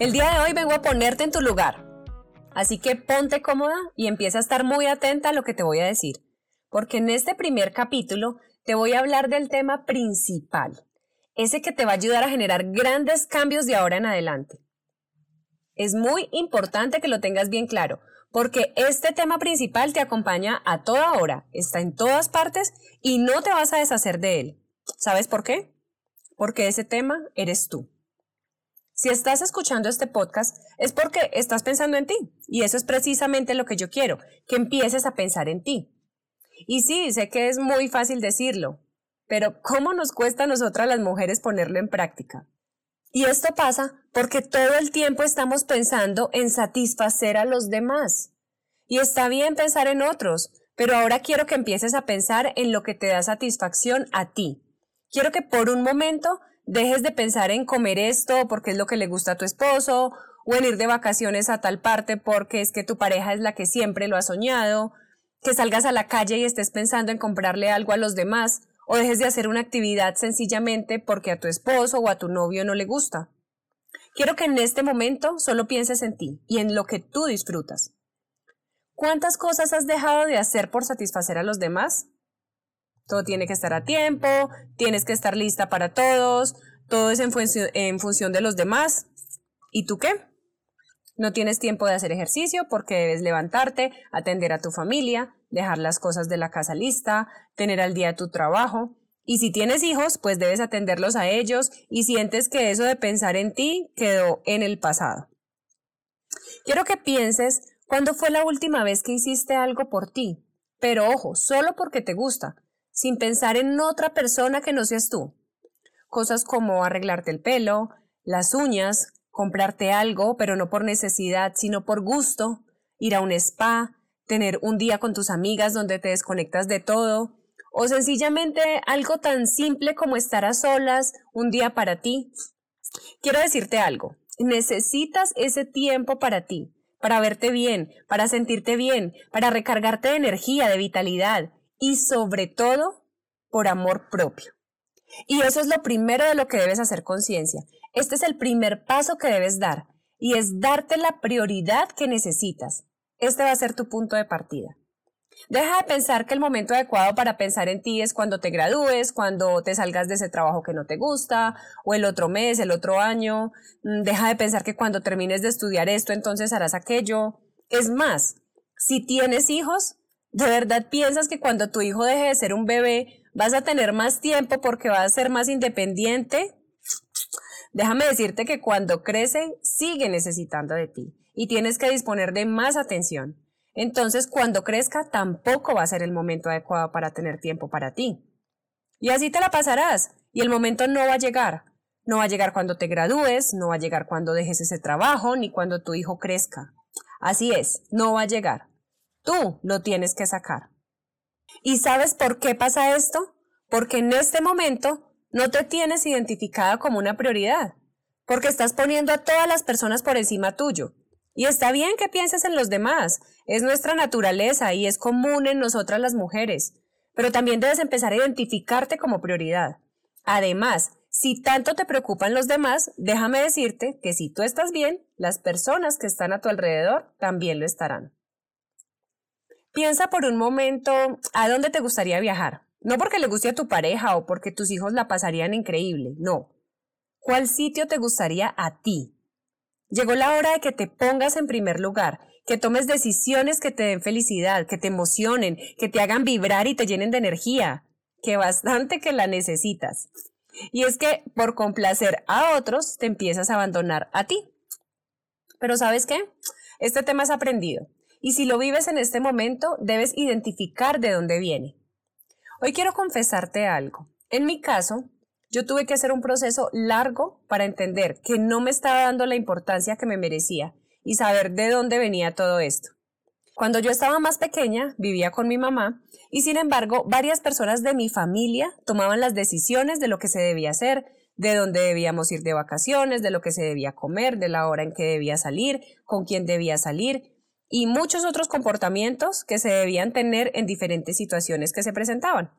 El día de hoy vengo a ponerte en tu lugar. Así que ponte cómoda y empieza a estar muy atenta a lo que te voy a decir. Porque en este primer capítulo te voy a hablar del tema principal, ese que te va a ayudar a generar grandes cambios de ahora en adelante. Es muy importante que lo tengas bien claro, porque este tema principal te acompaña a toda hora, está en todas partes y no te vas a deshacer de él. ¿Sabes por qué? Porque ese tema eres tú. Si estás escuchando este podcast es porque estás pensando en ti y eso es precisamente lo que yo quiero, que empieces a pensar en ti. Y sí, sé que es muy fácil decirlo, pero ¿cómo nos cuesta a nosotras las mujeres ponerlo en práctica? Y esto pasa porque todo el tiempo estamos pensando en satisfacer a los demás. Y está bien pensar en otros, pero ahora quiero que empieces a pensar en lo que te da satisfacción a ti. Quiero que por un momento dejes de pensar en comer esto porque es lo que le gusta a tu esposo, o en ir de vacaciones a tal parte porque es que tu pareja es la que siempre lo ha soñado, que salgas a la calle y estés pensando en comprarle algo a los demás, o dejes de hacer una actividad sencillamente porque a tu esposo o a tu novio no le gusta. Quiero que en este momento solo pienses en ti y en lo que tú disfrutas. ¿Cuántas cosas has dejado de hacer por satisfacer a los demás? Todo tiene que estar a tiempo, tienes que estar lista para todos, todo es en, función de los demás. ¿Y tú qué? No tienes tiempo de hacer ejercicio porque debes levantarte, atender a tu familia, dejar las cosas de la casa lista, tener al día tu trabajo. Y si tienes hijos, pues debes atenderlos a ellos y sientes que eso de pensar en ti quedó en el pasado. Quiero que pienses cuándo fue la última vez que hiciste algo por ti, pero ojo, solo porque te gusta, sin pensar en otra persona que no seas tú. Cosas como arreglarte el pelo, las uñas, comprarte algo, pero no por necesidad, sino por gusto, ir a un spa, tener un día con tus amigas donde te desconectas de todo, o sencillamente algo tan simple como estar a solas un día para ti. Quiero decirte algo, necesitas ese tiempo para ti, para verte bien, para sentirte bien, para recargarte de energía, de vitalidad, y sobre todo por amor propio. Y eso es lo primero de lo que debes hacer conciencia. Este es el primer paso que debes dar y es darte la prioridad que necesitas. Este va a ser tu punto de partida. Deja de pensar que el momento adecuado para pensar en ti es cuando te gradúes, cuando te salgas de ese trabajo que no te gusta, o el otro mes, el otro año. Mm, deja de pensar que cuando termines de estudiar esto, entonces harás aquello. Es más, si tienes hijos, ¿De verdad piensas que cuando tu hijo deje de ser un bebé vas a tener más tiempo porque va a ser más independiente? Déjame decirte que cuando crece sigue necesitando de ti y tienes que disponer de más atención. Entonces cuando crezca tampoco va a ser el momento adecuado para tener tiempo para ti. Y así te la pasarás y el momento no va a llegar. No va a llegar cuando te gradúes, no va a llegar cuando dejes ese trabajo, ni cuando tu hijo crezca. Así es, no va a llegar. Tú lo tienes que sacar. ¿Y sabes por qué pasa esto? Porque en este momento no te tienes identificada como una prioridad, porque estás poniendo a todas las personas por encima tuyo. Y está bien que pienses en los demás, es nuestra naturaleza y es común en nosotras las mujeres, pero también debes empezar a identificarte como prioridad. Además, si tanto te preocupan los demás, déjame decirte que si tú estás bien, las personas que están a tu alrededor también lo estarán. Piensa por un momento a dónde te gustaría viajar. No porque le guste a tu pareja o porque tus hijos la pasarían increíble, no. ¿Cuál sitio te gustaría a ti? Llegó la hora de que te pongas en primer lugar, que tomes decisiones que te den felicidad, que te emocionen, que te hagan vibrar y te llenen de energía, que bastante que la necesitas. Y es que por complacer a otros te empiezas a abandonar a ti. Pero ¿sabes qué? Este tema es aprendido. Y si lo vives en este momento, debes identificar de dónde viene. Hoy quiero confesarte algo. En mi caso, yo tuve que hacer un proceso largo para entender que no me estaba dando la importancia que me merecía y saber de dónde venía todo esto. Cuando yo estaba más pequeña, vivía con mi mamá y sin embargo varias personas de mi familia tomaban las decisiones de lo que se debía hacer, de dónde debíamos ir de vacaciones, de lo que se debía comer, de la hora en que debía salir, con quién debía salir y muchos otros comportamientos que se debían tener en diferentes situaciones que se presentaban.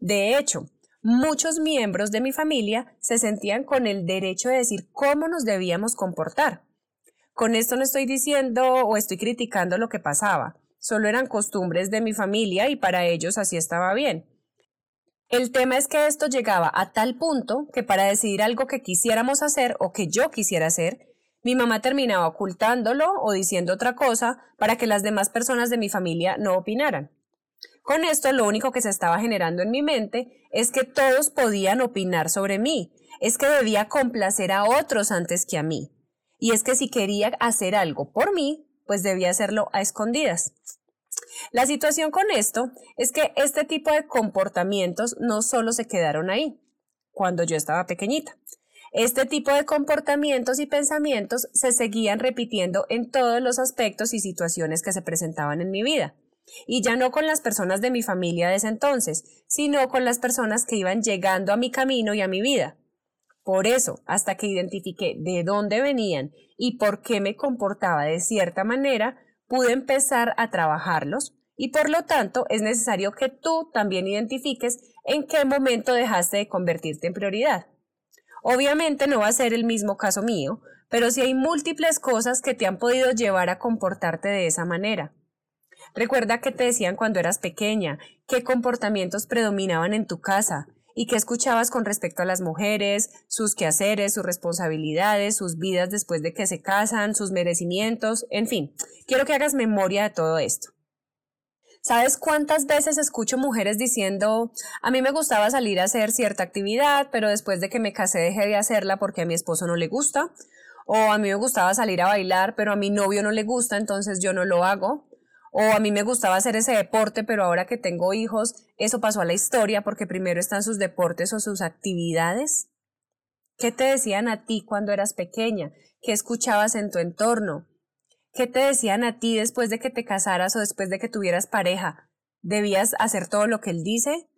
De hecho, muchos miembros de mi familia se sentían con el derecho de decir cómo nos debíamos comportar. Con esto no estoy diciendo o estoy criticando lo que pasaba, solo eran costumbres de mi familia y para ellos así estaba bien. El tema es que esto llegaba a tal punto que para decidir algo que quisiéramos hacer o que yo quisiera hacer, mi mamá terminaba ocultándolo o diciendo otra cosa para que las demás personas de mi familia no opinaran. Con esto lo único que se estaba generando en mi mente es que todos podían opinar sobre mí, es que debía complacer a otros antes que a mí. Y es que si quería hacer algo por mí, pues debía hacerlo a escondidas. La situación con esto es que este tipo de comportamientos no solo se quedaron ahí, cuando yo estaba pequeñita. Este tipo de comportamientos y pensamientos se seguían repitiendo en todos los aspectos y situaciones que se presentaban en mi vida. Y ya no con las personas de mi familia de ese entonces, sino con las personas que iban llegando a mi camino y a mi vida. Por eso, hasta que identifiqué de dónde venían y por qué me comportaba de cierta manera, pude empezar a trabajarlos y por lo tanto es necesario que tú también identifiques en qué momento dejaste de convertirte en prioridad. Obviamente no va a ser el mismo caso mío, pero sí hay múltiples cosas que te han podido llevar a comportarte de esa manera. Recuerda que te decían cuando eras pequeña, qué comportamientos predominaban en tu casa, y qué escuchabas con respecto a las mujeres, sus quehaceres, sus responsabilidades, sus vidas después de que se casan, sus merecimientos, en fin, quiero que hagas memoria de todo esto. ¿Sabes cuántas veces escucho mujeres diciendo, a mí me gustaba salir a hacer cierta actividad, pero después de que me casé dejé de hacerla porque a mi esposo no le gusta? O a mí me gustaba salir a bailar, pero a mi novio no le gusta, entonces yo no lo hago o a mí me gustaba hacer ese deporte, pero ahora que tengo hijos, eso pasó a la historia porque primero están sus deportes o sus actividades. ¿Qué te decían a ti cuando eras pequeña? ¿Qué escuchabas en tu entorno? ¿Qué te decían a ti después de que te casaras o después de que tuvieras pareja? ¿Debías hacer todo lo que él dice?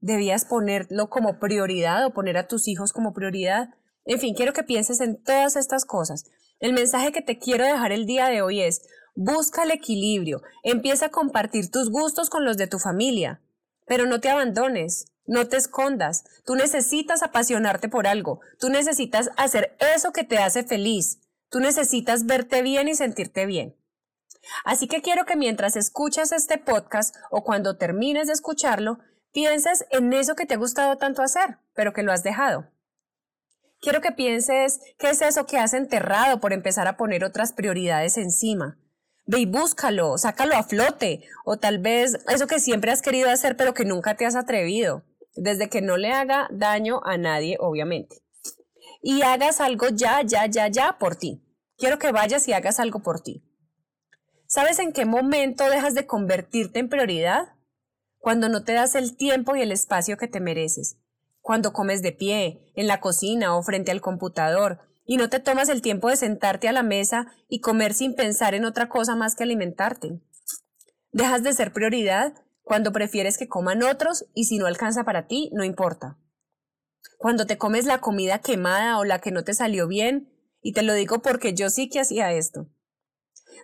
¿Debías ponerlo como prioridad o poner a tus hijos como prioridad? En fin, quiero que pienses en todas estas cosas. El mensaje que te quiero dejar el día de hoy es, Busca el equilibrio, empieza a compartir tus gustos con los de tu familia, pero no te abandones, no te escondas, tú necesitas apasionarte por algo, tú necesitas hacer eso que te hace feliz, tú necesitas verte bien y sentirte bien. Así que quiero que mientras escuchas este podcast o cuando termines de escucharlo, pienses en eso que te ha gustado tanto hacer, pero que lo has dejado. Quiero que pienses qué es eso que has enterrado por empezar a poner otras prioridades encima. Ve y búscalo, sácalo a flote, o tal vez eso que siempre has querido hacer pero que nunca te has atrevido, desde que no le haga daño a nadie, obviamente. Y hagas algo ya, ya, ya, ya por ti. Quiero que vayas y hagas algo por ti. ¿Sabes en qué momento dejas de convertirte en prioridad? Cuando no te das el tiempo y el espacio que te mereces. Cuando comes de pie, en la cocina o frente al computador, y no te tomas el tiempo de sentarte a la mesa y comer sin pensar en otra cosa más que alimentarte. Dejas de ser prioridad cuando prefieres que coman otros y si no alcanza para ti, no importa. Cuando te comes la comida quemada o la que no te salió bien, y te lo digo porque yo sí que hacía esto.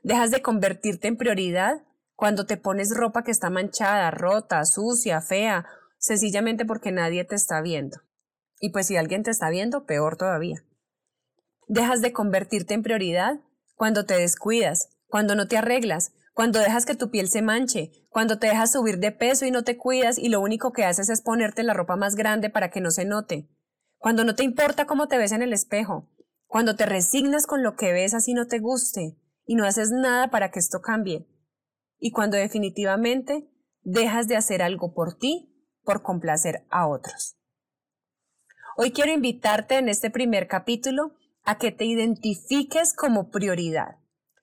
Dejas de convertirte en prioridad cuando te pones ropa que está manchada, rota, sucia, fea, sencillamente porque nadie te está viendo. Y pues si alguien te está viendo, peor todavía. Dejas de convertirte en prioridad cuando te descuidas, cuando no te arreglas, cuando dejas que tu piel se manche, cuando te dejas subir de peso y no te cuidas y lo único que haces es ponerte la ropa más grande para que no se note, cuando no te importa cómo te ves en el espejo, cuando te resignas con lo que ves así no te guste y no haces nada para que esto cambie, y cuando definitivamente dejas de hacer algo por ti por complacer a otros. Hoy quiero invitarte en este primer capítulo a que te identifiques como prioridad.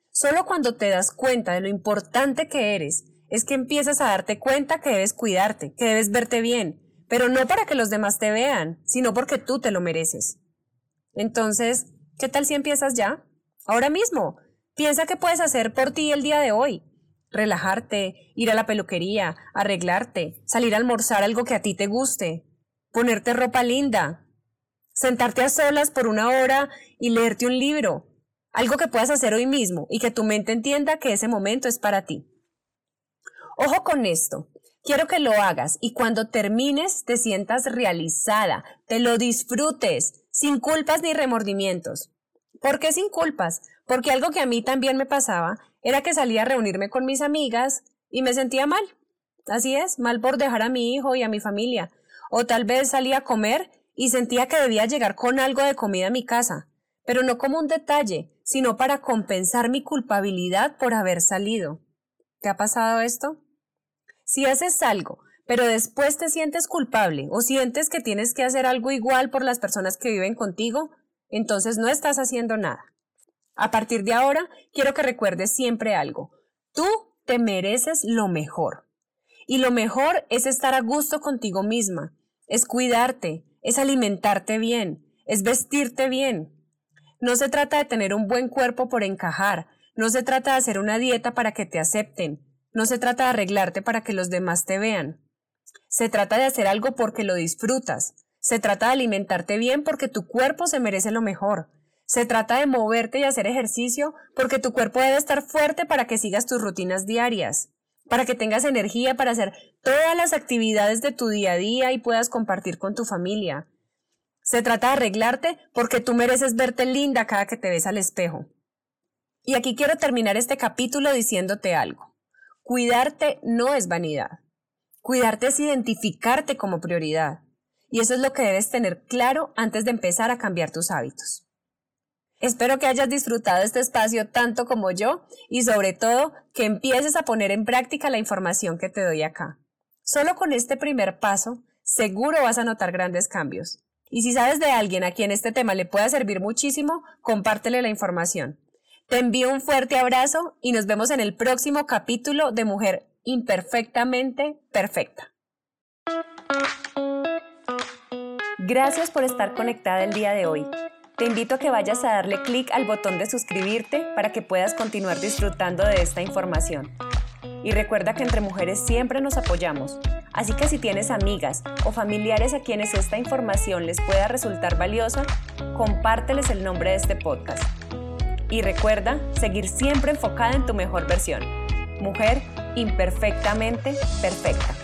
Solo cuando te das cuenta de lo importante que eres, es que empiezas a darte cuenta que debes cuidarte, que debes verte bien, pero no para que los demás te vean, sino porque tú te lo mereces. Entonces, ¿qué tal si empiezas ya? Ahora mismo. Piensa qué puedes hacer por ti el día de hoy. Relajarte, ir a la peluquería, arreglarte, salir a almorzar algo que a ti te guste, ponerte ropa linda, sentarte a solas por una hora y leerte un libro, algo que puedas hacer hoy mismo y que tu mente entienda que ese momento es para ti. Ojo con esto, quiero que lo hagas y cuando termines te sientas realizada, te lo disfrutes, sin culpas ni remordimientos. ¿Por qué sin culpas? Porque algo que a mí también me pasaba era que salía a reunirme con mis amigas y me sentía mal. Así es, mal por dejar a mi hijo y a mi familia. O tal vez salía a comer y sentía que debía llegar con algo de comida a mi casa, pero no como un detalle, sino para compensar mi culpabilidad por haber salido. ¿Te ha pasado esto? Si haces algo, pero después te sientes culpable o sientes que tienes que hacer algo igual por las personas que viven contigo, entonces no estás haciendo nada. A partir de ahora, quiero que recuerdes siempre algo. Tú te mereces lo mejor. Y lo mejor es estar a gusto contigo misma, es cuidarte, es alimentarte bien, es vestirte bien. No se trata de tener un buen cuerpo por encajar, no se trata de hacer una dieta para que te acepten, no se trata de arreglarte para que los demás te vean. Se trata de hacer algo porque lo disfrutas, se trata de alimentarte bien porque tu cuerpo se merece lo mejor, se trata de moverte y hacer ejercicio porque tu cuerpo debe estar fuerte para que sigas tus rutinas diarias, para que tengas energía para hacer todas las actividades de tu día a día y puedas compartir con tu familia. Se trata de arreglarte porque tú mereces verte linda cada que te ves al espejo. Y aquí quiero terminar este capítulo diciéndote algo. Cuidarte no es vanidad. Cuidarte es identificarte como prioridad. Y eso es lo que debes tener claro antes de empezar a cambiar tus hábitos. Espero que hayas disfrutado este espacio tanto como yo y sobre todo que empieces a poner en práctica la información que te doy acá. Solo con este primer paso, seguro vas a notar grandes cambios. Y si sabes de alguien a quien este tema le pueda servir muchísimo, compártele la información. Te envío un fuerte abrazo y nos vemos en el próximo capítulo de Mujer Imperfectamente Perfecta. Gracias por estar conectada el día de hoy. Te invito a que vayas a darle clic al botón de suscribirte para que puedas continuar disfrutando de esta información. Y recuerda que entre mujeres siempre nos apoyamos, así que si tienes amigas o familiares a quienes esta información les pueda resultar valiosa, compárteles el nombre de este podcast. Y recuerda seguir siempre enfocada en tu mejor versión. Mujer imperfectamente perfecta.